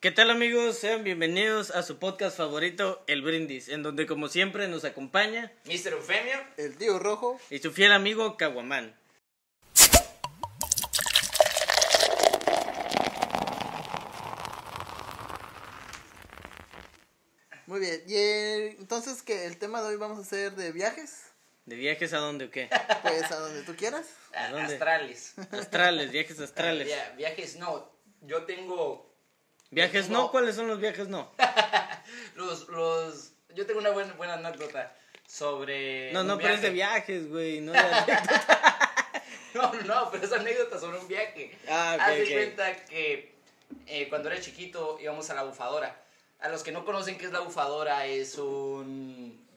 ¿Qué tal amigos? Sean bienvenidos a su podcast favorito, El Brindis, en donde como siempre nos acompaña Mr. Eufemio. El tío rojo. y su fiel amigo Caguamán. Muy bien. Y entonces que el tema de hoy vamos a hacer de viajes. ¿De viajes a dónde o qué? Pues a donde tú quieras. a- dónde? Astrales. Astrales, viajes astrales. Via- viajes, no. Yo tengo ¿Viajes no? ¿Cuáles son los viajes no? los, los, yo tengo una buena, buena anécdota sobre. No, no, pero es de viaje. viajes, güey, no de. No, no, pero es anécdota sobre un viaje. Ah, ok, Haz de cuenta que eh, cuando era chiquito íbamos a la bufadora. A los que no conocen qué es la bufadora, es un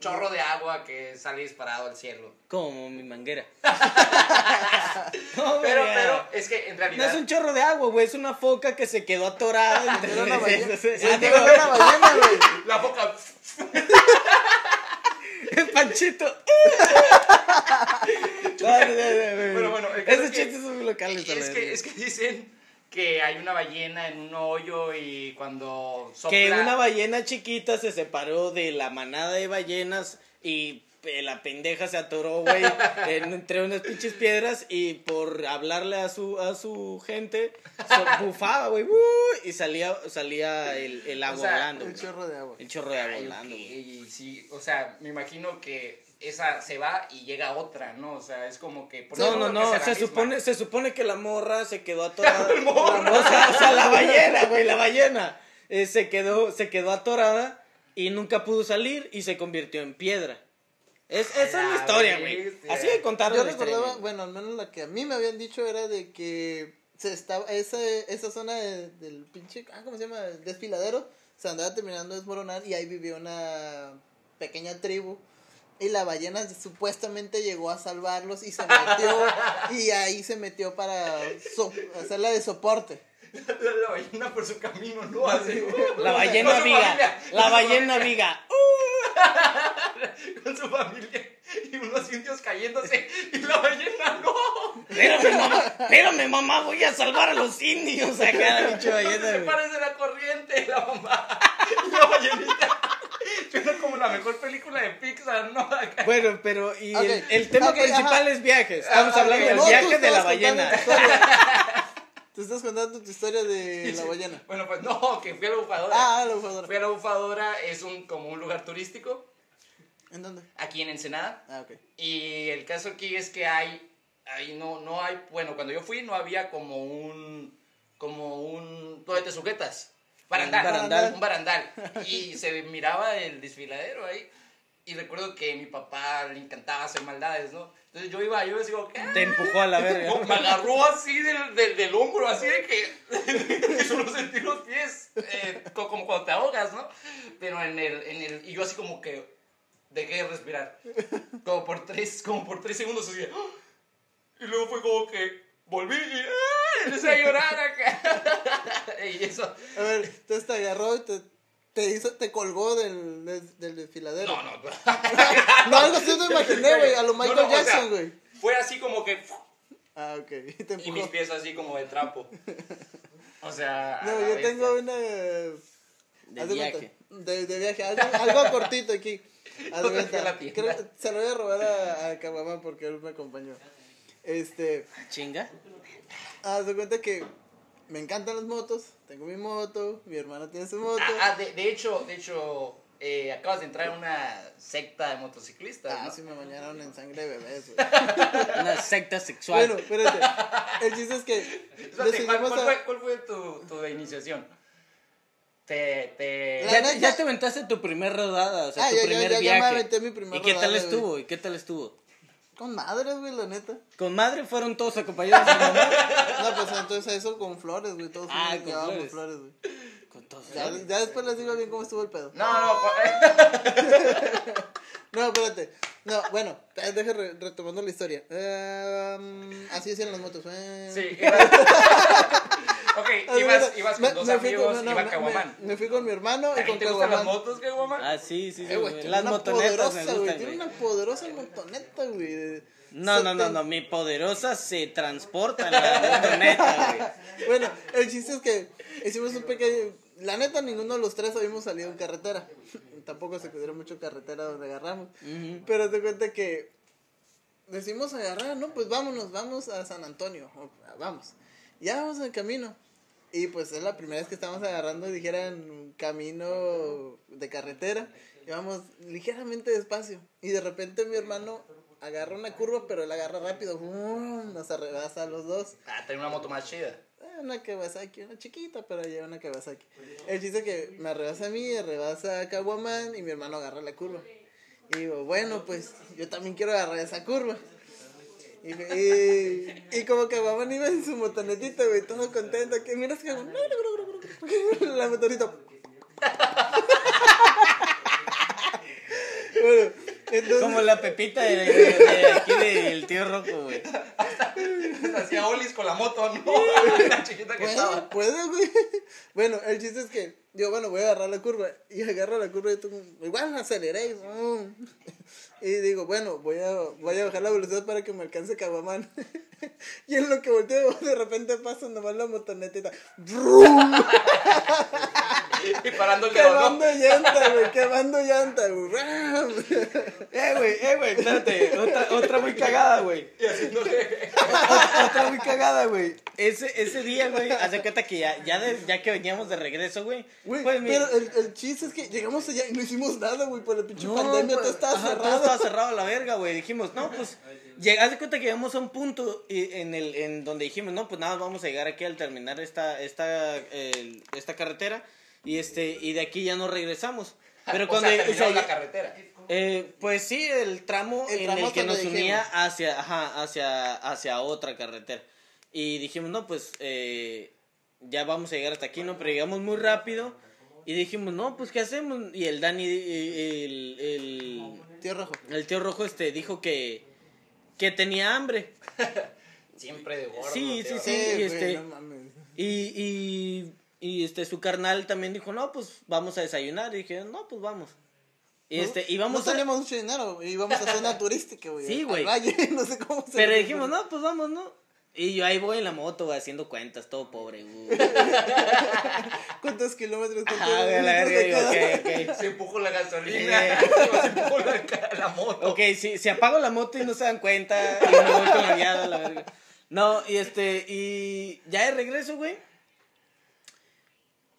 chorro de agua que sale disparado al cielo. Como mi manguera. No, Pero, pero, es que en No realidad. es un chorro de agua, güey, es una foca que se quedó atorada. entre- Era una ballena. Sí, Sí, ah, digo, era una ballena, güey. La boca. Es Panchito. Dale. Bueno, el Esos es que- chistes son muy locales. Es que, es que dicen que hay una ballena en un hoyo y cuando sopla... Que una ballena chiquita se separó de la manada de ballenas y eh, la pendeja se atoró, güey, en- entre unas pinches piedras y por hablarle a su a su gente, so- bufaba, güey, ¡uh! y salía salía el, el agua O sea, volando. El chorro de agua. El chorro de agua Ay, volando, ok, güey. y sí, o sea, me imagino que esa se va y llega otra, ¿no? O sea, es como que... por No, no, no, se misma. supone, se supone que la morra se quedó atorada. La morra. O sea, o sea, la ballena, güey, la ballena. eh, se quedó, se quedó atorada y nunca pudo salir y se convirtió en piedra. Es, esa es la la historia, güey. Así de contar Yo la historia, recordaba, güey. bueno, al menos la que a mí me habían dicho era de que se estaba esa, esa zona de- del pinche, ah, ¿cómo se llama? El desfiladero, se andaba terminando de desmoronar y ahí vivía una pequeña tribu. Y la ballena supuestamente llegó a salvarlos y se metió, y ahí se metió para so- hacerla de soporte. La, la ballena por su camino, ¿no? Así, uh, La ballena viga. La ballena viga. Con su familia y unos indios cayéndose y la ballena no. Espérame, mamá. Espérame, mamá. Voy a salvar a los indios acá, la pinche ballena, Se parece la corriente, la mamá. Y la ballenita. Suena como la mejor película de Pixar, ¿no? Bueno, pero y el, el tema principal ajá. es viajes. Estamos Ah, hablando del viaje de la ballena. Tú estás contando tu historia de la ballena. Bueno, pues no, que fui a la bufadora. Ah, la bufadora. Fui a la bufadora, es un, como un lugar turístico ¿En dónde? aquí en Ensenada. Ah, ok. Y el caso aquí es que hay, ahí no, no hay, bueno, cuando yo fui no había como un, como un, donde te sujetas. Barandal, Un barandal. un barandal. Y se miraba el desfiladero ahí. Y recuerdo que a mi papá le encantaba hacer maldades, ¿no? Entonces yo iba, yo decía, ¿qué? Te empujó a la verga. Me agarró así del, del, del hombro, así de que, solo sentí los pies, eh, co- como cuando te ahogas, ¿no? Pero en el, en el, y yo así como que dejé de respirar, como por tres, como por tres segundos así, y luego fue como que volví y ¡ah! Empecé a llorar acá, y eso, A ver, entonces te agarró y te, te hizo, te colgó del, del, del desfiladero. no, no, No, algo así me imaginé, güey, a lo No, Michael no, Jackson, güey. fue así como que, Ah, ok, y te y mis pies así como de trapo, o sea, No, yo bestia. tengo una... De viaje. De, de viaje, algo, algo cortito aquí. Haz la creo- se lo voy a robar a, a Caguamán porque él me acompañó. Este, Chinga. Haz de cuenta que me encantan las motos, tengo mi moto, mi hermana tiene su moto. Ah, ah, de, de hecho, de hecho, eh, acabas de entrar en una secta de motociclistas, Ah, ¿no? sí me bañaron en sangre de bebés, güey. Una secta sexual. Bueno, espérate. El chiste es que Espérate, ¿cuál, decidimos cuál a- fue, cuál fue tu, tu iniciación? Te, te... Ya, neta- ya te aventaste tu primer rodada, o sea, Ah, tu ya, ya, primer ya, ya me viaje. aventé mi primer ¿Y qué tal rodada, estuvo? ¿Y qué tal estuvo? Con madres, güey, la neta. Con madre fueron todos acompañados de su mamá. No, pues entonces eso con flores, güey. Todos Ah, con llevábamos flores. flores, güey. Con todos. Ya, ya después les digo bien cómo estuvo el pedo. No, no, No, espérate. No, bueno, eh, deje re- retomando la historia. Em, así hacían las motos. eh. sí, Ok, ibas, ibas me- con dos me fui amigos, con- no, iba me- Caguamán. Me, me fui con mi hermano y ¿También con te gustan las motos, Caguamán? Ah, sí, sí, sí. Eh, güey, güey. tiene Las una motonetas me güey. Tiene una poderosa motoneta, güey. No, no, no, 70. no, mi poderosa se transporta en la motoneta, güey. Bueno, el chiste es que hicimos un pequeño. La neta, ninguno de los tres habíamos salido en carretera. Tampoco se considera mucho carretera donde agarramos. Pero te cuenta que decimos agarrar, no, pues vámonos, vamos a San Antonio. O, vamos. Ya vamos en camino. Y pues es la primera vez que estamos agarrando, dijeran, camino de carretera. Y vamos ligeramente despacio. Y de repente mi hermano agarra una curva, pero él agarra rápido. ¡Bum! Nos arrebasa a los dos. Ah, tenía una moto más chida. Eh, Una Kawasaki, una chiquita, pero lleva una Kawasaki. El chiste que me arrebasa a mí, arrebasa a Caguaman y mi hermano agarra la curva. Y digo, bueno, pues yo también quiero agarrar esa curva. Y, me- y, y como Caguaman iba en su motonetita, güey, todo contento. Que miras que la motorita. bueno, entonces. Como la pepita de, de- de aquí del tío Rojo, güey. Hacía olis con la moto, ¿no? la chiquita que Puede, estaba. puede, güey. Bueno, el chiste es que yo, bueno, voy a agarrar la curva. Y agarro la curva y tú, igual aceleré. y, mm. Y digo, bueno, voy a, voy a bajar la velocidad para que me alcance Caguamán. Y en lo que volteo, de repente pasa nomás la motonetita. ¡Brum! Y parando el dedo, Quemando ¿no? llanta, güey, quemando llanta, güey. Eh, güey, eh, güey, espérate. Otra, otra muy cagada, güey. Y haciéndole. Otra, otra muy cagada, güey. Ese, ese día, güey, hace cuenta que ya, ya, de- ya que veníamos de regreso, güey. Güey, pues, mi- pero el, el chiste es que llegamos allá y no hicimos nada, güey, por la pinche No, pandemia, pues, todo estaba ajá, cerrado. Todo estaba cerrado a la verga, güey. Dijimos, no, pues, llega, haz de cuenta que llegamos a un punto y- en el en donde dijimos, no, pues nada, vamos a llegar aquí al terminar esta esta el- esta carretera y este y de aquí ya no regresamos. Pero O cuando sea, o sea, terminaron ya- la carretera. eh, pues sí, el tramo El en tramo el que nos donde unía dijimos. hacia, ajá, hacia, hacia otra carretera. Y dijimos, no, pues eh, ya vamos a llegar hasta aquí, ¿no? Pero llegamos muy rápido y dijimos, no, pues ¿qué hacemos? Y el Dani, eh, el, el, Tío Rojo. el tío rojo este dijo que, que tenía hambre. Siempre de gordo. Sí, tío. sí, Sí, güey, este- no mames. Y, y, y este, su carnal también dijo, no, pues vamos a desayunar. Y dije, no, pues vamos. Y este, y vamos no a... teníamos mucho dinero, íbamos a zona turística, güey. Sí, al güey. valle, no sé cómo se Pero dijimos, no, pues vamos, ¿no? Y yo ahí voy en la moto, güey, haciendo cuentas, todo pobre, güey. ¿Cuántos kilómetros? cuántos Ajá, a la verga, de digo, cada? ok, ok. Se empujó la gasolina. Eh. Se empujó la, la moto. Ok, si, si apago la moto y no se dan cuenta, y me voy con la guiada, la verga. No, y este, y ya de regreso, güey.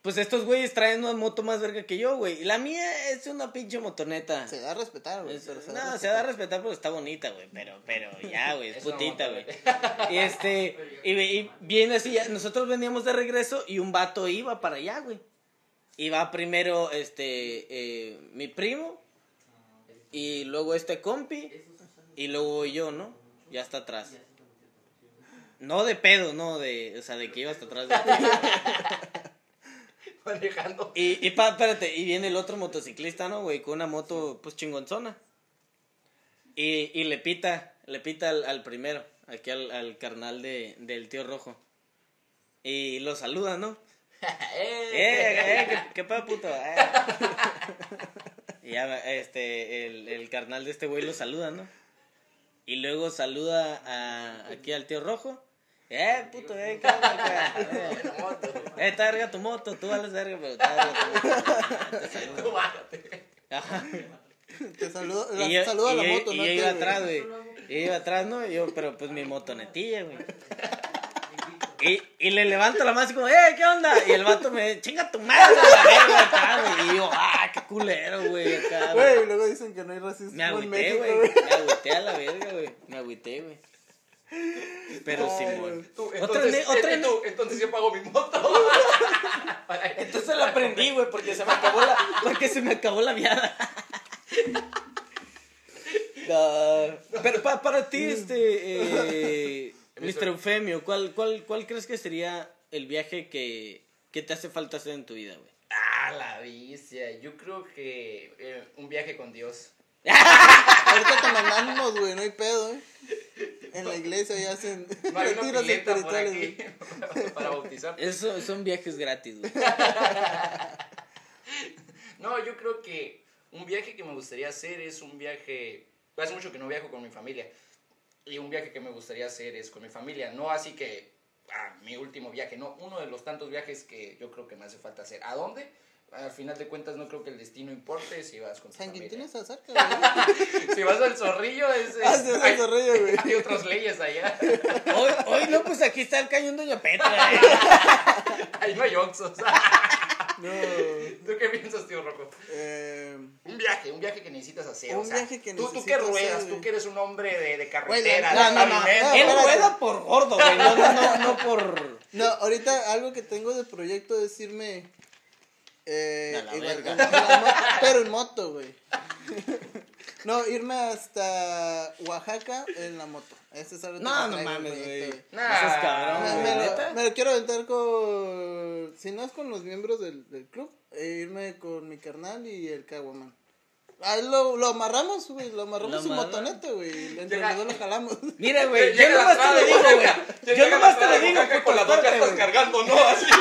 Pues estos güeyes traen una moto más verga que yo, güey. Y la mía es una pinche motoneta. Se da a respetar, güey. Es- pero se no, se da a respetar porque está bonita, güey. Pero, pero ya, güey, es putita, güey. Y este, y, y viene así, ya- nosotros veníamos de regreso y un vato iba para allá, güey. Iba primero, este, eh, mi primo, y luego este compi, y luego yo, ¿no? Ya está atrás. No de pedo, no de, o sea, de que iba hasta atrás. Manejando. Y, y pa, espérate, y viene el otro motociclista, ¿no, güey? Con una moto, pues, chingonzona. Y, y le pita, le pita al, al primero, aquí al, al carnal de, del tío rojo. Y lo saluda, ¿no? ¡Eh, eh, qué, qué pedo, puto! eh. Y ya, este, el, el carnal de este güey lo saluda, ¿no? Y luego saluda a, aquí al tío rojo. ¡Eh, puto, eh, qué onda? Eh, eh, está verga tu moto, tú vales verga, pero está verga tu moto. Te saludo. Saludo, la, Y yo, saluda a y la yo- moto, y ¿no? yo iba atrás, güey. Yo iba atrás, ¿no? Y yo, pero pues mi motonetilla, güey. Y, y le levanto la mano así como, ¡eh, qué onda! Y el vato me chinga tu madre, la verga, acá, güey. Y yo, ¡ah, qué culero, güey! Acá, güey. Luego dicen que no hay racismo Me en agüité, güey. Me agüité a la verga, güey. Me agüité, güey. Pero Ay, Simón. Tú, entonces, ne- otra eh, ne- tú, entonces yo pago mi moto. Entonces la aprendí, güey, porque se me acabó la, porque se me acabó la viada. No, pero pa- para ti, este, eh, Mr. Eufemio, ¿cuál, cuál, ¿cuál crees que sería el viaje que, que te hace falta hacer en tu vida, güey? Ah, la vicia. Yo creo que eh, un viaje con Dios. Ahorita te mandamos, güey, no hay pedo, eh. En la iglesia ya hacen No hay una pileta por aquí para bautizar. Eso son viajes gratis, güey. No, yo creo que un viaje que me gustaría hacer es un viaje. Hace mucho que no viajo con mi familia. Y un viaje que me gustaría hacer es con mi familia. No así que ah, mi último viaje, no. Uno de los tantos viajes que yo creo que me hace falta hacer. ¿A dónde? Al final de cuentas, no creo que el destino importe si vas con tu San familia. Quintín está cerca, güey. Si vas al zorrillo, es. Ah, es al hay, Zorrillo, güey. hay otras leyes allá. Hoy, hoy no, pues aquí está el cañón Doña Petra. eh. Ahí no hay oxos. No. ¿Tú qué piensas, tío Rocco? Eh, Un viaje, un viaje que necesitas hacer. Un o sea, viaje que tú, tú que ruedas, hacer, tú güey. que eres un hombre de, de Güey, carretera, de no, no, no, Él espérate. rueda por gordo, güey. No, no, no, no por. no, ahorita algo que tengo de proyecto es irme. Eh, A la ir- verga. en- en la mo- pero en moto, güey. No, irme hasta Oaxaca en la moto. Ese es algo que No, no traigo mames, güey. Nah. Eso es cabrón, Me, güey. me lo, ¿Neta? me lo quiero aventar con. Si no es con los miembros del, del club, e irme con mi carnal y el Caguaman. Ahí lo, lo amarramos, güey. Lo amarramos su amarra- motoneta, güey. Entre los dos lo jalamos. Mira, güey, yo nomás te lo digo, güey. Yo nomás te lo digo, con las dos güey. cargando, ¿no? Así.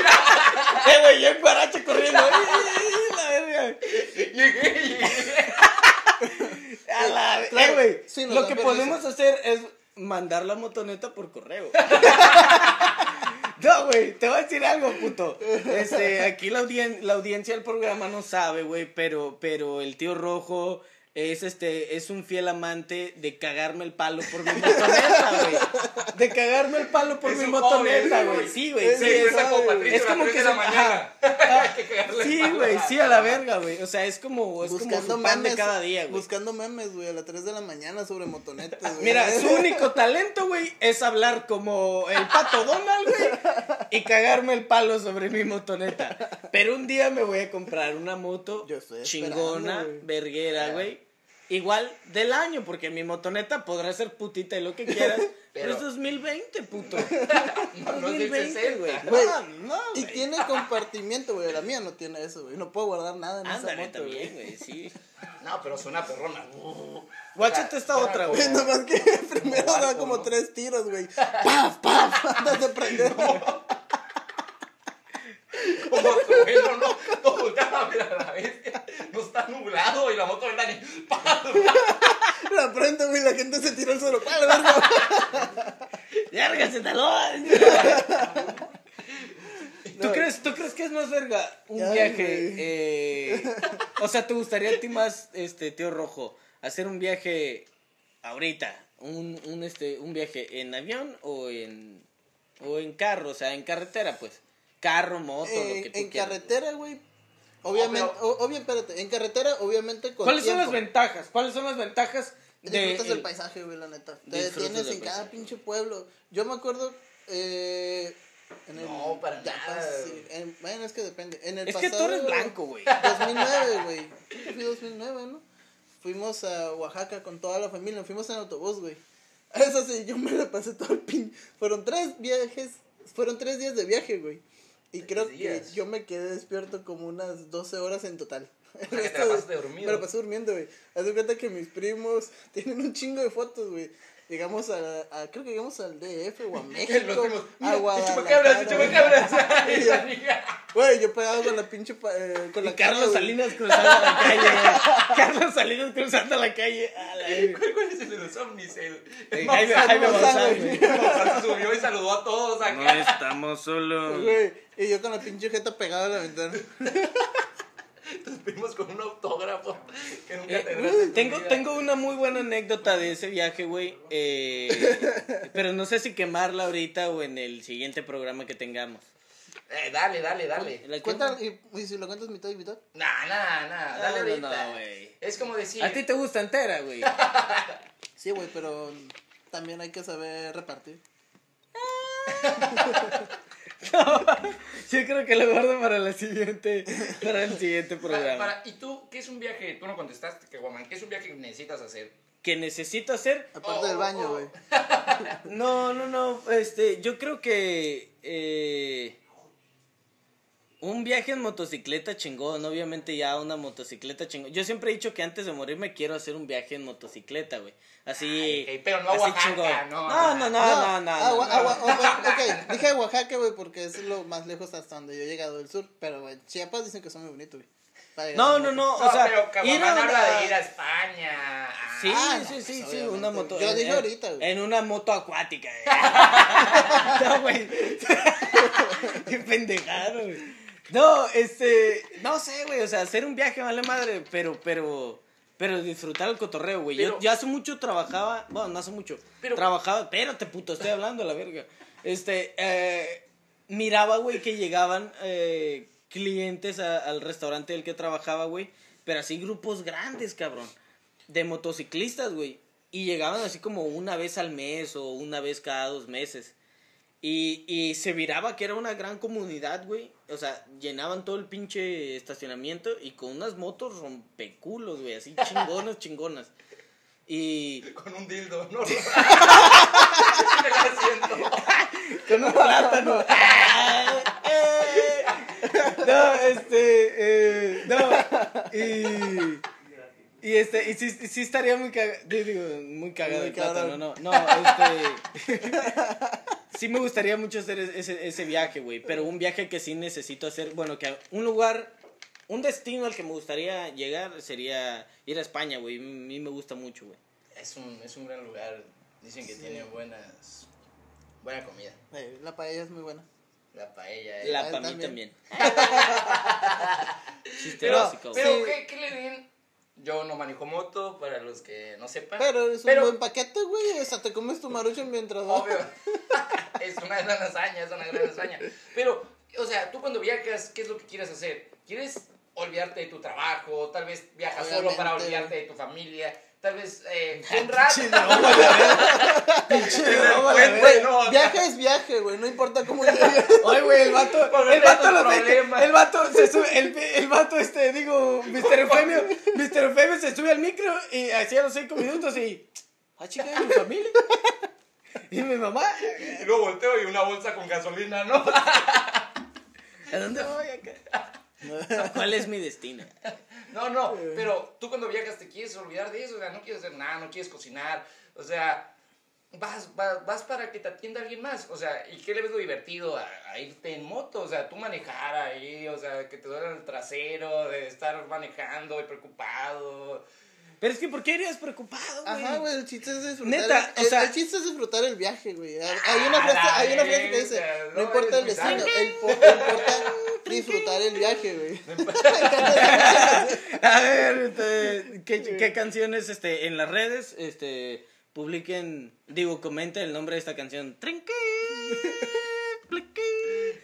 Eh, güey, yo en Guarache corriendo. ¡Ih, la verga! Llegué, llegué. A la Claro, eh, güey. sí, nos lo que podemos hacer es mandar la motoneta por correo. No, güey, te voy a decir algo, puto. Este, aquí la, audien- la audiencia del programa no sabe, güey, pero, pero el tío rojo es este, es un fiel amante de cagarme el palo por mi motoneta, güey. De cagarme el palo por Es mi motoneta, güey. Sí, güey. Es sí, Sí, es- como es como que de la mañana. Que Sí, güey, sí, a la verga, güey. O sea, es como, es como buscando su pan memes. de cada día, güey. Buscando memes, güey, a las 3 de la mañana sobre motonetas, güey. Mira, su único talento, güey, es hablar como el pato Donald, güey, y cagarme el palo sobre mi motoneta. Pero un día me voy a comprar una moto Yo chingona, verguera, güey. Igual del año, porque mi motoneta podrá ser putita y lo que quieras, pero, Pero- es 2020, puto. No, no es del 60. güey. No, no, Y tiene compartimiento, güey. La mía no tiene eso, güey. No puedo guardar nada en Ándale esa moto, también, güey. güey, sí. No, pero suena perrona. Guáchate esta otra, güey. Nomás que primero barco, da como ¿no? tres tiros, güey. ¡Paf, paf! Antes de prender. Como trueno, no, no voltean a ver a la bestia. No está nublado y la moto anda ni. La prende, güey. La gente se tira al suelo. ¡Pah, la verga! ¡Lárgase, talón! ¿Tú, No. crees, ¿Tú crees que es más verga un Ay, viaje? eh, o sea, ¿te gustaría a ti más, este, tío rojo, hacer un viaje ahorita? Un, un, este, un viaje en avión o en, o en carro, o sea, en carretera, pues. Carro, moto, lo que tú en quieras. carretera, güey. Obviamente, pero- o- obvio, espérate. En carretera, obviamente, con ¿Cuáles son las ventajas? ¿Cuáles son las ventajas de Disfrutas el- el paisaje, güey, la neta. Te detienes del en cada pinche pueblo. Yo me acuerdo. Eh, en el, No, para ya nada. pasé- en- bueno, es que depende. En el Es que tú pasado, eres blanco, güey. 2009, güey. Fui 2009, ¿no? Fuimos a Oaxaca con toda la familia. Fuimos en autobús, güey. Eso sí, yo me la pasé todo el pin. Fueron tres viajes. Fueron tres días de viaje, güey. Y creo días. que yo me quedé despierto como unas 12 horas en total. Que te resto la de- pasaste dormido. Me la pasé durmiendo, güey. Haz de cuenta que mis primos tienen un chingo de fotos, güey. Llegamos a, a- creo que llegamos al DF o a México, a Guadalajara. chupacabras. Güey, yo pegado con la pinche pa- eh, con Y la Carlos. Salinas cruzando la calle. Carlos Salinas cruzando la calle. A la verga. ¿Cuál cuál es el de los ovnis? El, Eh, Jaime, Jaime se subió y saludó a todos acá. estamos solos. Güey, y yo con la pinche jeta pegada a la ventana. Nos vimos con un autógrafo que nunca Eh, tengo, tengo una muy buena anécdota de ese viaje, güey. eh, pero no sé si quemarla ahorita o en el siguiente programa que tengamos. Eh, dale, dale, dale. ¿La Cuenta, y, y si lo cuentas mitad y mitad. Nah, nah, nah. Dale No, no, ahorita. no, güey. es como decir. A ti te gusta entera, güey. Sí, güey, pero también hay que saber repartir. Yo creo que lo guardo para la siguiente, para el siguiente programa. para- ¿Y tú qué es un viaje? Tú no contestaste, que guaman. ¿Qué es un viaje que necesitas hacer? Que necesito hacer. Aparte Oh, del baño, oh. güey. No, no, no. Este, yo creo que. eh, Un viaje en motocicleta chingón, obviamente ya una motocicleta chingón. Yo siempre he dicho que antes de morirme quiero hacer un viaje en motocicleta, güey. Así. Ay, ok, pero no a Oaxaca, no. No, no, no, no, no. Agua- no, agua- no. agua- ok, dije Oaxaca, güey, porque es lo más lejos hasta donde yo he llegado del sur. Pero, güey, Chiapas dicen que son muy bonitos, güey. No, no, no, No, o sea, pero ir a habla una- de ir a España. Sí, Ah, no, sí, pues, sí, sí, una moto. Yo en- dije ahorita, güey. En una moto acuática. güey. no, güey. Qué pendejado, güey. No, este, no sé, güey, o sea, hacer un viaje vale madre, pero, pero, pero disfrutar el cotorreo, güey. Yo, yo hace mucho trabajaba, bueno, no hace mucho, Pero- trabajaba, espérate, puto, estoy hablando a la verga. Este, eh, miraba, güey, que llegaban eh, clientes a- al restaurante del que trabajaba, güey, pero así grupos grandes, cabrón, de motociclistas, güey, y llegaban así como una vez al mes o una vez cada dos meses. Y, y se viraba que era una gran comunidad, güey. O sea, llenaban todo el pinche estacionamiento y con unas motos rompeculos, güey, así chingonas, chingonas. Y Con un dildo, ¿no? Con un plátano. no, este, eh, no, y, y este, y sí, sí estaría muy cagado, digo, muy cagado Muy el plátano, no, no, este, sí me gustaría mucho hacer ese, ese viaje, güey, pero un viaje que sí necesito hacer, bueno, que un lugar, un destino al que me gustaría llegar sería ir a España, güey, a mí me gusta mucho, güey. Es un, es un gran lugar. Dicen que Sí. tiene buenas. Buena comida. Eh, la paella es muy buena. La paella. eh. La Ah, para mí también. también. Chiste Pero, básico, güey. pero. ¿qué, ¿qué le den? Yo no manejo moto, para los que no sepan. Pero es un Pero- buen paquete, güey. O sea, te comes tu maruchan mientras. Obvio. es una gran hazaña, es una gran hazaña. Pero, o sea, tú cuando viajas, ¿qué es lo que quieres hacer? ¿Quieres olvidarte de tu trabajo? Tal vez viajas solo para olvidarte de tu familia. Tal vez eh, un rato. Pinche no, o sea, Viaje es viaje, güey. No importa cómo llegues. Oye, güey, el vato, el vato, tus lo problemas. el vato se sube, el, el vato este, digo, Mr. Eufemio, Mr. Eufemio se sube al micro y hacía los cinco minutos y, ah, chica, ¿y mi familia? ¿Y mi mamá? Y luego volteo y una bolsa con gasolina, ¿no? ¿A dónde voy acá? ¿Cuál es mi destino? No, no, pero tú cuando viajas te quieres olvidar de eso, o sea, no quieres hacer nada, no quieres cocinar, o sea, vas, vas, vas para que te atienda alguien más, o sea, ¿y qué le ves lo divertido a, a irte en moto? O sea, tú manejar ahí, o sea, que te duele el trasero, de estar manejando y preocupado. Pero es que, ¿por qué irías preocupado, güey? Ajá, güey, el chiste es disfrutar. Neta, el, o sea- el chiste es disfrutar el viaje, güey. Hay hay una Ah, frase, hay una frase que dice, no no, importa el eres destino, importa disfrutar el viaje, güey. A ver, este, ¿qué, qué canciones este, en las redes este, publiquen, digo, comenten el nombre de esta canción? Trinque.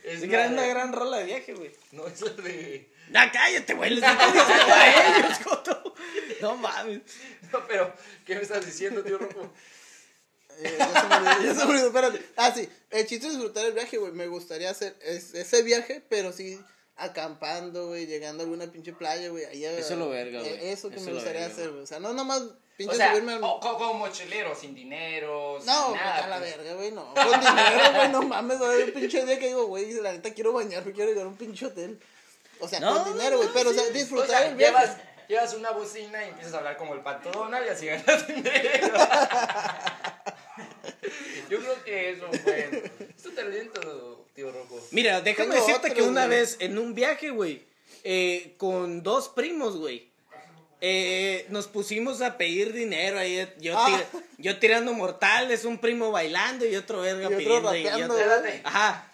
Es gran- una de- gran rola de viaje, güey. No, es la de... Ah, cállate, güey, les estoy diciendo a ellos. No mames. No, pero, ¿qué me estás diciendo, tío Rojo? Eh, ya se me olvidó, ya espérate. Ah, sí, el chiste es disfrutar el viaje, güey. Me gustaría hacer es- ese viaje, pero sí acampando, güey, llegando a alguna pinche playa, güey. ahí a- Eso es lo verga, güey. eh, Eso que Eso me gustaría verga, hacer, güey. O sea, no nomás pinche O sea, subirme al... o- co- como mochilero, sin dinero, sin No, nada. a la pues. verga, güey, no. Con dinero, güey, no mames. Haber un pinche día que digo, güey, la neta quiero bañarme, quiero llegar a un pinche hotel. O sea, No, con dinero, güey, pero, o sea, O disfrutar sea, el viaje. llevas, llevas una bocina y empiezas a hablar como el pato Donald y así ganas dinero. Yo creo que eso fue. Es tu talento, tío Rojo. Mira, déjame Tengo decirte que otros, una güey. vez en un viaje, güey, eh, con dos primos, güey, eh, nos pusimos a pedir dinero ahí. Yo, Ah. tira- yo tirando mortales, un primo bailando y otro verga Y otro pidiendo. y otro- Espérate. Ajá.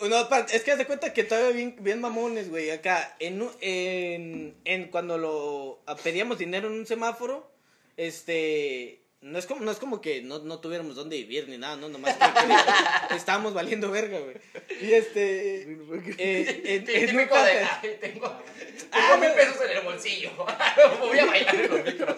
No, pa- es que haz de cuenta que todavía bien, bien mamones, güey. Acá, en, en, en cuando lo pedíamos dinero en un semáforo, este. No es como, no es como que no, no tuviéramos dónde vivir ni nada, no, nomás que, estábamos valiendo verga, güey. Y este. eh, en- en un Típico de. Ay, tengo, tengo mil pesos en el bolsillo. Voy a bailar los micros.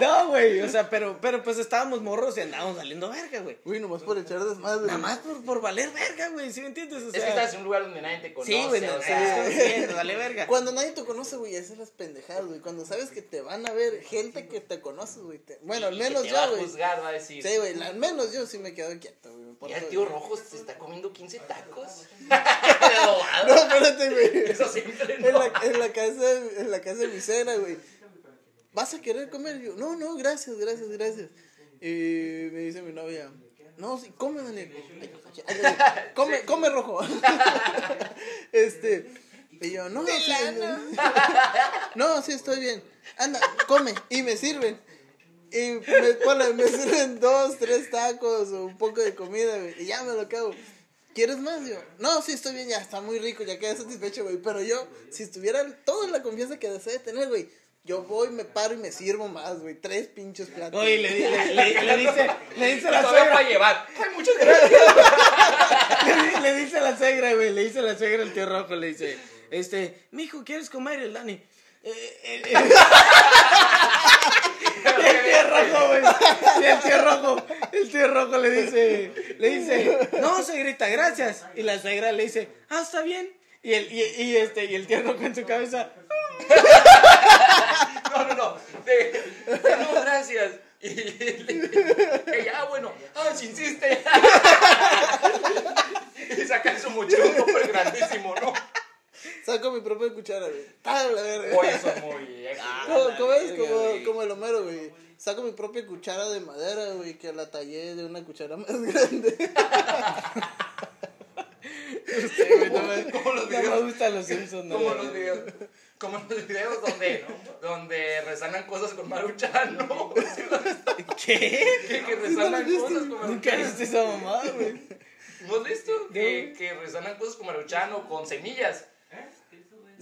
No, güey, o sea, pero, pero pues estábamos morros y andábamos valiendo verga, güey. Uy, nomás por echar desmadre. Nada güey. más por, por valer verga, güey, ¿sí me entiendes? O Es que estás en un lugar donde nadie te conoce. Sí, güey, no, o sea, estás vale verga. Cuando nadie te conoce, güey, esas son las pendejadas, güey. Cuando sabes que te van a ver gente que te conoce, güey. Te- Bueno, al menos te va a yo, güey. juzgar, va a decir. Sí, güey, al menos yo sí me quedo quieto, güey. Mira, el tío güey. Rojo se está comiendo 15 tacos. No, espérate, güey. Eso siempre, En ¿no? la, en la casa, en la casa de mi suegra, güey. ¿Vas a querer comer? Yo, no, no, gracias, gracias, gracias. Y me dice mi novia, no, sí, come, Daniel. Ay, ay, ay, come, come rojo. este, y yo, no, sí, no, sí, estoy bien. Anda, come. Y me sirven. Y me, ponle, me sirven dos, tres tacos o un poco de comida, güey. Y ya me lo acabo. ¿Quieres más? Yo, no, sí, estoy bien, ya está muy rico, ya quedé satisfecho, güey. Pero yo, si estuviera toda la confianza que desee tener, güey, yo voy, me paro y me sirvo más, güey. Tres pinches platos. Oye, le, le, le- le dice, le dice la Todavía para suegra, llevar. Ay, muchas gracias. le, di- le dice a la suegra, güey, le dice a la suegra el tío rojo, le dice, este, mijo, ¿quieres comer el Dani? El tío rojo, güey. El tío rojo, el tío rojo le dice, le dice, no, suegrita, gracias. Y la suegra le dice, ah, está bien. Y el, y, este, y el tío rojo en su cabeza, No, no, no. De, no, gracias. Y ella, ah, bueno, ah, si insiste. Y saca su mochila súper grandísimo. Saco mi propia cuchara, güey. ¡Ah, la verga! Oye, eso es muy. ¿Cómo, la cómo es? verga, Como, güey. como el Homero, güey. Saco mi propia cuchara de madera, güey, que la tallé de una cuchara más grande. Güey, no me, Como los no me videos. gustan los Simpsons, no. Como los videos. Como los videos donde, donde resanan cosas con Maruchan, ¿no? ¿Qué? Que, que resanan viste? cosas con Nunca Maruchan. viste esa mamada, güey. ¿No has visto? Que, que resanan cosas con Maruchan o con semillas.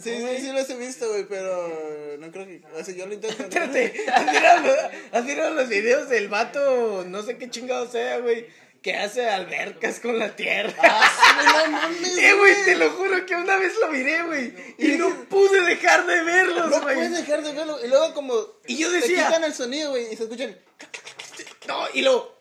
Sí, sí, sí los he visto, güey, pero no creo que... O sea, yo lo intento. Espérate, ¿has mirado, los- has mirado los videos del vato, no sé qué chingado sea, güey, que hace albercas con la tierra? ¡Ah, no mames, Eh, güey, te lo juro que una vez lo miré, güey, y no pude dejar de verlos, No güey. puedes dejar de verlo. Y luego como... Y yo decía- quitan el sonido, güey, y se escuchan... No, y luego.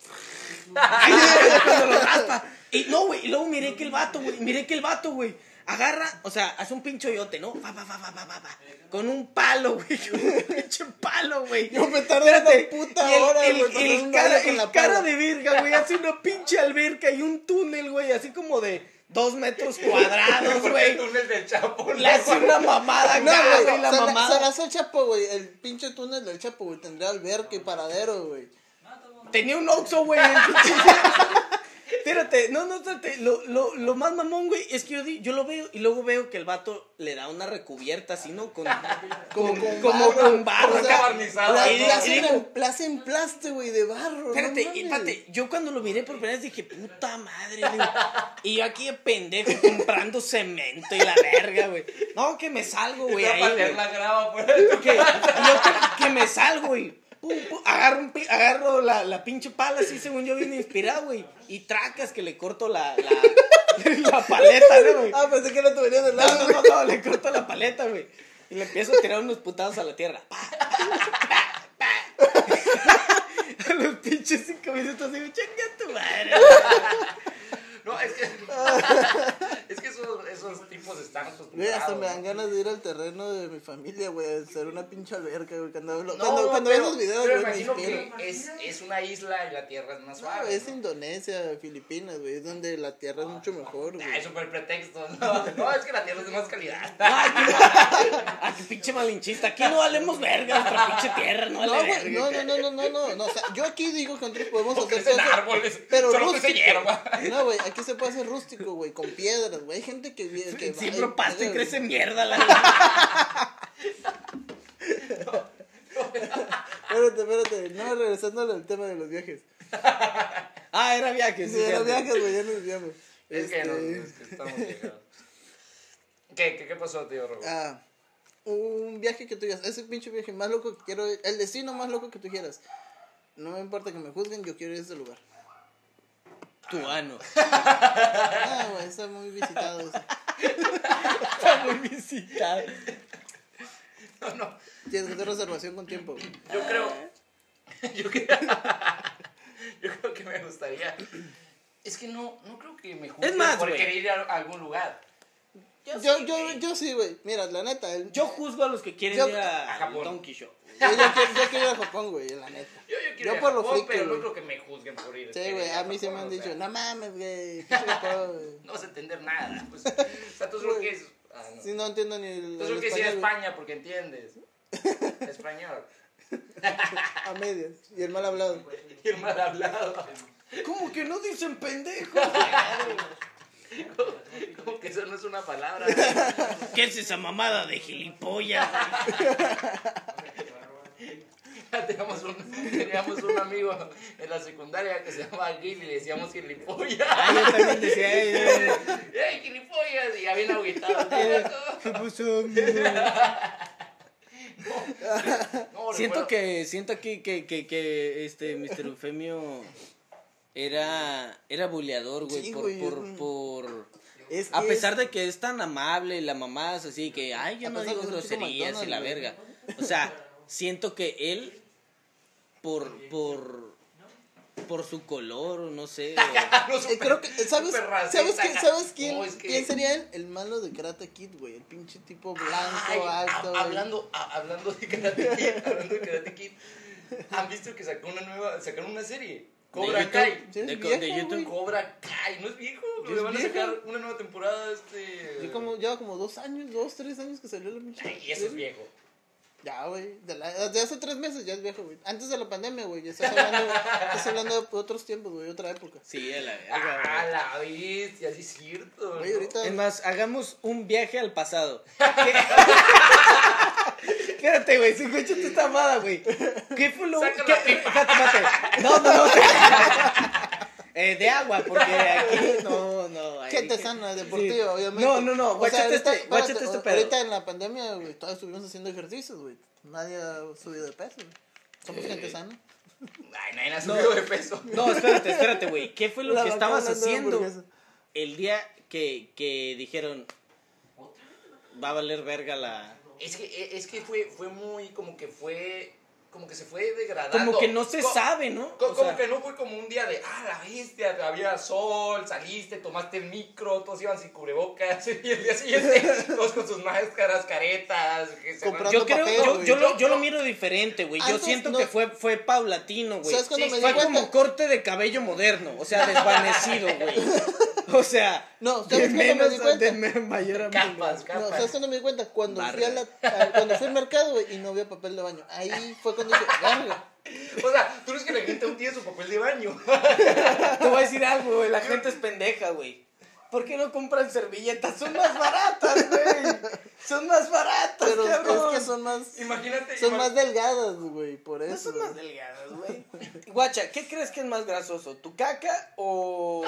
cuando lo raspa. Y no, güey, y luego miré que el vato, güey, miré que el vato, güey, agarra, o sea, hace un pincho yote, ¿no? Pa, pa, pa, pa, pa, pa, pa, con un palo, güey, con un pinche palo, güey. Yo me tardé una puta y el, hora, el- güey, el cara, con la cara de virga, güey, hace una pinche alberca y un túnel, güey, así como de dos metros cuadrados, güey. túnel del Chapo. Le hace una mamada No, acá, güey, la se, la- mamada. se la hace el Chapo, güey. El pinche túnel del Chapo, güey, tendría alberca y paradero, güey. Tenía un Oxxo, güey. Espérate, no, no, espérate. Lo, lo, lo más mamón, güey, es que yo, di- yo lo veo y luego veo que el vato le da una recubierta así, ¿no? Con, Como con, con como barro. con barro. O sea. La, Y- en, plaste, güey, de barro. Espérate, no espérate, yo cuando lo miré por primera vez dije, puta madre, digo, y yo aquí de pendejo comprando cemento y la verga, güey. No, que me salgo, güey, ahí, güey. la grava fuera de tu que, yo que, que me salgo, güey. Agarro, la, la pinche pala así, según yo, bien inspirado, güey. Y tracas que le corto la, la, la paleta, ¿no, güey? Ah, pensé que no te venía de No, lado. no, no, no, le corto la paleta, güey. Y le empiezo a tirar unos putados a la tierra. A los pinches cinco minutos digo, chinga tu madre. No, es que. es que esos, esos tipos están Güey, hasta acostumbrados. me dan ganas de ir al terreno de mi familia, güey, a hacer una pinche alberca, güey. Cuando, No, cuando, cuando veo los videos, güey, me inspiro. que es, es una isla y la tierra es más No, suave. es Indonesia, Filipinas, güey, es donde la tierra es mucho mejor, güey. Ah, es súper pretexto. No, no, es que la tierra es de más calidad. No, aquí no. Aquí pinche malinchista. Aquí no valemos verga nuestra pinche tierra, no No, vale güey, verga. no, no, no, no, no, no, no, o sea, yo aquí digo que nosotros podemos No hacer cosas, árboles, pero solo rústico. hierba. No, güey, aquí se puede hacer rústico, güey, con piedras, güey, hay gente que viene, que va Siembro pasto y crece mierda la Espérate, espérate, no, regresando al tema de los viajes. Ah, era viaje, sí. Cierto. viajes, güey, ya nos desviamos. Es que no, Este, es que estamos llegados. ¿Qué, qué, qué pasó, tío Robo? Ah, un viaje que tú digas, ese pinche viaje más loco que quiero ir, el destino más loco que tú quieras. No me importa que me juzguen, yo quiero ir a ese lugar. Tu ano. Ah, güey, está muy visitado. Está muy visitado. No, no. Tienes que hacer reservación con tiempo, güey. Yo creo. Yo creo, yo creo que me gustaría. Es que no, no creo que me juzguen Es más, por querer ir a algún lugar. Yo, yo, yo sí, güey. Mira, la neta, el- Yo juzgo a los que quieren Yo- ir a, a Japón. Donkey Show. yo, yo quiero, yo quiero ir a Japón, güey, la neta. Yo, yo quiero Yo ir por a lo Japón, pero no creo que me juzguen por ir. Sí, querer güey, ir a mí se me han dicho, sea, no mames, güey. pinche Japón, güey". No vas a entender nada. Pues, o sea, tú solo quieres Sí, no entiendo ni el, Eso el que decía español, güey. España, porque entiendes. Español. A medias. Y el mal hablado. Y el mal hablado. ¿Cómo que no dicen pendejo? Como que eso no es una palabra. ¿Qué es esa mamada de gilipollas? teníamos, un, teníamos un amigo en la secundaria que se llamaba Gil y le decíamos gilipollas. Ah, yo también decía, "Ey, ey, ¡Ey, gilipollas! Y ya bien agüitado. ¿qué amigo? No, Siento recuerdo- que, siento que, que, que, que este Mr. Eufemio era, era buleador, güey, Sí, por, güey, por, por, Es a pesar es- de que es tan amable, la mamá es así que, ay, yo A no digo groserías y la verga. O sea, siento que él, por, por, por su color, no sé, o- No, Eh, súper- creo que, ¿sabes, ¿sabes, acá. ¿sabes quién, No, es que- quién sería él? El malo de Karate Kid, güey. El pinche tipo blanco, Ay, alto. a- güey. hablando, a- hablando de Karate Kid, hablando de Karate Kid, ¿han visto que sacó una nueva, sacaron una serie? Cobra YouTube. Kai. Es de, vieja, de YouTube. Cobra Kai, no es viejo, le van a sacar una nueva temporada este... Yo como, lleva como dos años, dos, tres años que salió la pinche. Ay, y eso es viejo. Ya, güey. De, de hace tres meses ya es viejo, güey. Antes de la pandemia, güey. Ya estás hablando, estás hablando de otros tiempos, güey. Otra época. Sí, a la verga, Ah, la bestia, sí es cierto. Güey, ¿no? ahorita. Es más, hagamos un viaje al pasado. Espérate, güey, si escuchaste esta amada, güey. ¿Qué fue lo espérate. No, no, no. Eh, de agua, porque aquí no, no. ahí- Gente sana, deportiva, Sí. obviamente. No, no, no, O sea, guáchate ahorita- este- este pedo. Ahorita en la pandemia, güey, todos estuvimos haciendo ejercicios, güey. Nadie ha subido de peso, güey. Somos Eh, gente sana. Ay, nadie ha No. subido de peso. No, espérate, espérate, güey. ¿Qué fue lo La que estabas haciendo el día que, que dijeron va a valer verga la. Es que, es que fue, fue muy, como que fue, como que se fue degradando. Como que no se Co- sabe, ¿no? co- O como sea, que no fue como un día de, ah, la bestia, había sol, saliste, tomaste el micro, todos iban sin cubrebocas, y el día siguiente, todos con sus máscaras, caretas, que se Comprando Yo creo, papel, yo, lo, yo lo miro diferente, güey. Yo siento no- que fue, fue paulatino, güey. ¿Sabes cuándo Sí, fue cuenta? como corte de cabello moderno, o sea, desvanecido, güey. O sea, No, de ¿sabes cuándo me di a- cuenta? de mayor a Capas, No, capas. ¿sabes cuándo me di cuenta? Cuando fui, a la, a- cuando fui al mercado, y no había papel de baño. Ahí fue cuando dije, verga. O sea, tú crees que la gente aún tiene su papel de baño. Te voy a decir algo, güey. La gente es pendeja, güey. ¿Por qué no compran servilletas? Son más baratas, güey. Son más baratas, Pero cabrón. es que son más, Imagínate. son más delgadas, güey, por No eso. son más delgadas, güey. Guacha, ¿qué crees que es más grasoso? ¿Tu caca o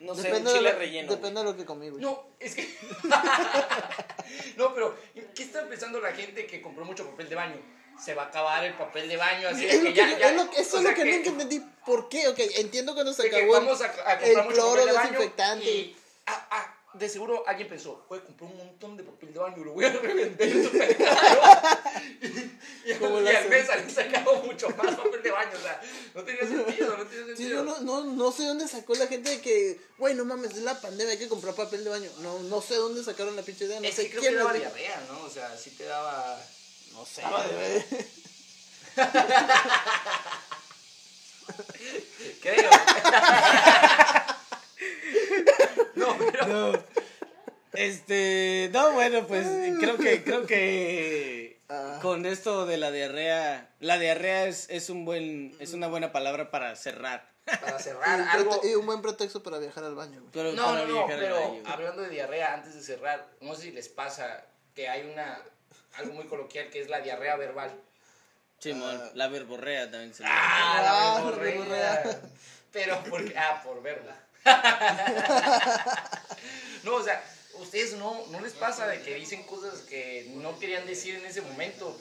no sé, un depende, de chile lo, relleno? depende de lo que comí, güey. No, es que. no, pero, ¿qué está pensando la gente que compró mucho papel de baño? Se va a acabar el papel de baño, así de Es lo que que ya. yo- ya- es lo que- eso es lo sea que, nunca entendí. ¿Por qué? Ok, entiendo cuando se de que acabó el- vamos a, a comprar el mucho cloro papel de baño. desinfectante. Y, ah, ah, de seguro alguien pensó, a comprar un montón de papel de baño lo voy a revender y, y, Como y al mes habían sacado mucho más papel de baño. O sea, no tenía sentido, no tenía Sí, sentido. yo no, no, no sé dónde sacó la gente de que, güey, no mames, es la pandemia, hay que comprar papel de baño. No, no sé dónde sacaron la pinche idea, no es sé que creo quién que daba diarrea, ¿no? O sea, sí te daba. No sé. Ah, güey. Creo. no, pero. No. Este, no, bueno, pues creo que creo que Ah. con esto de la diarrea, la diarrea es, es un buen es una buena palabra para cerrar. Para Y cerrar un, algo. y un buen pretexto para viajar al baño, güey. Pero No, para no, no, viajar al pero baño. hablando de diarrea, antes de cerrar, no sé si les pasa que hay una. Algo muy coloquial que es la diarrea verbal. Simón, Ah. la verborrea también se Ah, Ah, la la verborrea. verborrea. Pero porque. Ah, por verla. no, o sea, ustedes no, no les pasa de que dicen cosas que no querían decir en ese momento.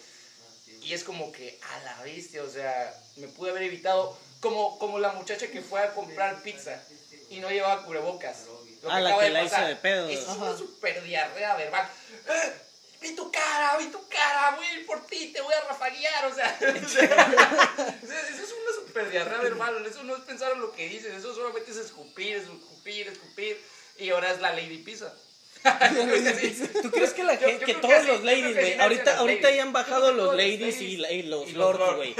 Y es como que a la bestia, o sea, me pude haber evitado. Como, como la muchacha que fue a comprar pizza y no llevaba cubrebocas. Lo Ah, la acaba que de la hizo de pedo. Es una super diarrea verbal. Vi tu cara, vi tu cara, voy a ir por ti, te voy a rafaguear, o sea, o eso es una super diarrea verbal, eso no es pensar en lo que dices, eso solamente es escupir, escupir, escupir, y ahora es la Lady Pizza. Sí. ¿Tú crees que la Yo- yo gente, que todos sí, los ladies, güey, ahorita, ahorita ya han bajado los ladies y, los y lords, güey?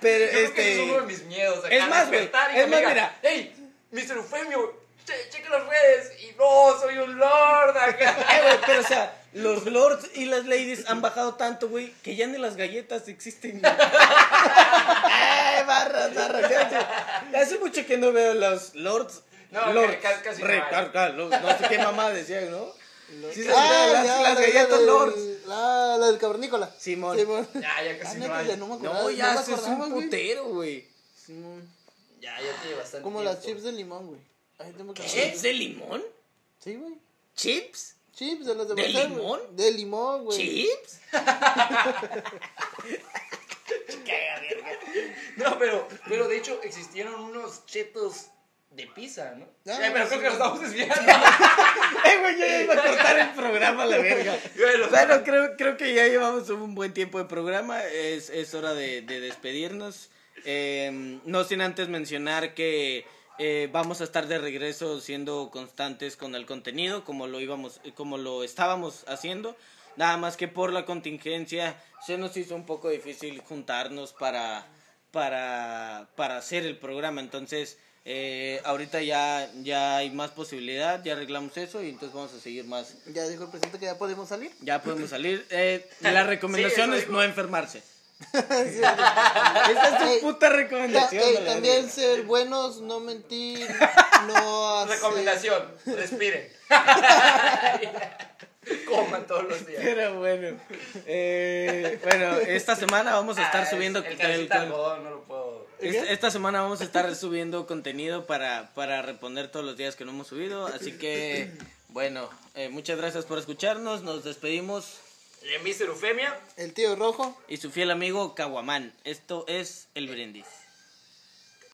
Pero, Yo creo que ese es uno de este, mis miedos. acá, es más, güey, es más, mira. Hey, Mr. Eufemio, che, checa las redes. Y no, soy un lord acá. eh, güey, pero o sea, los lords y las ladies han bajado tanto, güey, que ya ni las galletas existen. ¡Eh, barras, barras! Ya hace- Hace mucho que no veo los lords. No, lords. ca- casi no Re- hay. car- car- no, no sé qué mamá decían, ¿no? Sí, Ah, las, ya, las la- galletas la lords. La, la del cavernícola. Simón. Simón. Ya, ya Ah, casi neta, no hay. ya no me acordaba. No, ya me es un putero, güey. Simón. Ya, ya tiene bastante Como tiempo. las chips de limón, güey. Ay, ¿Chips de limón? Sí, güey. ¿Chips? Chips de las de ¿De limón? De limón, güey. ¿Chips? No, pero, pero de hecho existieron unos chetos de pizza, ¿no? Ah, Ya, pero creo que nos estamos desviando. Eh, güey, ya iba a cortar el programa la verga. Bueno. Bueno, creo, creo que ya llevamos un buen tiempo de programa. Es, es hora de, de despedirnos. Eh, no sin antes mencionar que eh, vamos a estar de regreso siendo constantes con el contenido, como lo íbamos, como lo estábamos haciendo. Nada más que por la contingencia se nos hizo un poco difícil juntarnos para, para, para hacer el programa. Entonces, eh, ahorita ya, ya hay más posibilidad, ya arreglamos eso y entonces vamos a seguir más. Ya dijo el presidente que ya podemos salir. Ya podemos salir. Eh, la recomendación Sí, es no enfermarse. Sí, Esa es tu Ey, puta Ta- recomendación. ey, también ser buenos, no mentir, no hacer... Recomendación, respiren. Coman todos los días. Pero bueno. Eh, bueno, esta semana vamos a estar Ah, subiendo. El el- algodón, no lo puedo. esta, esta semana vamos a estar subiendo contenido para, para reponer todos los días que no hemos subido. Así que, bueno, eh, muchas gracias por escucharnos. Nos despedimos. Eh, Mr. Eufemia. El tío rojo. Y su fiel amigo Caguamán. Esto es El Brindis.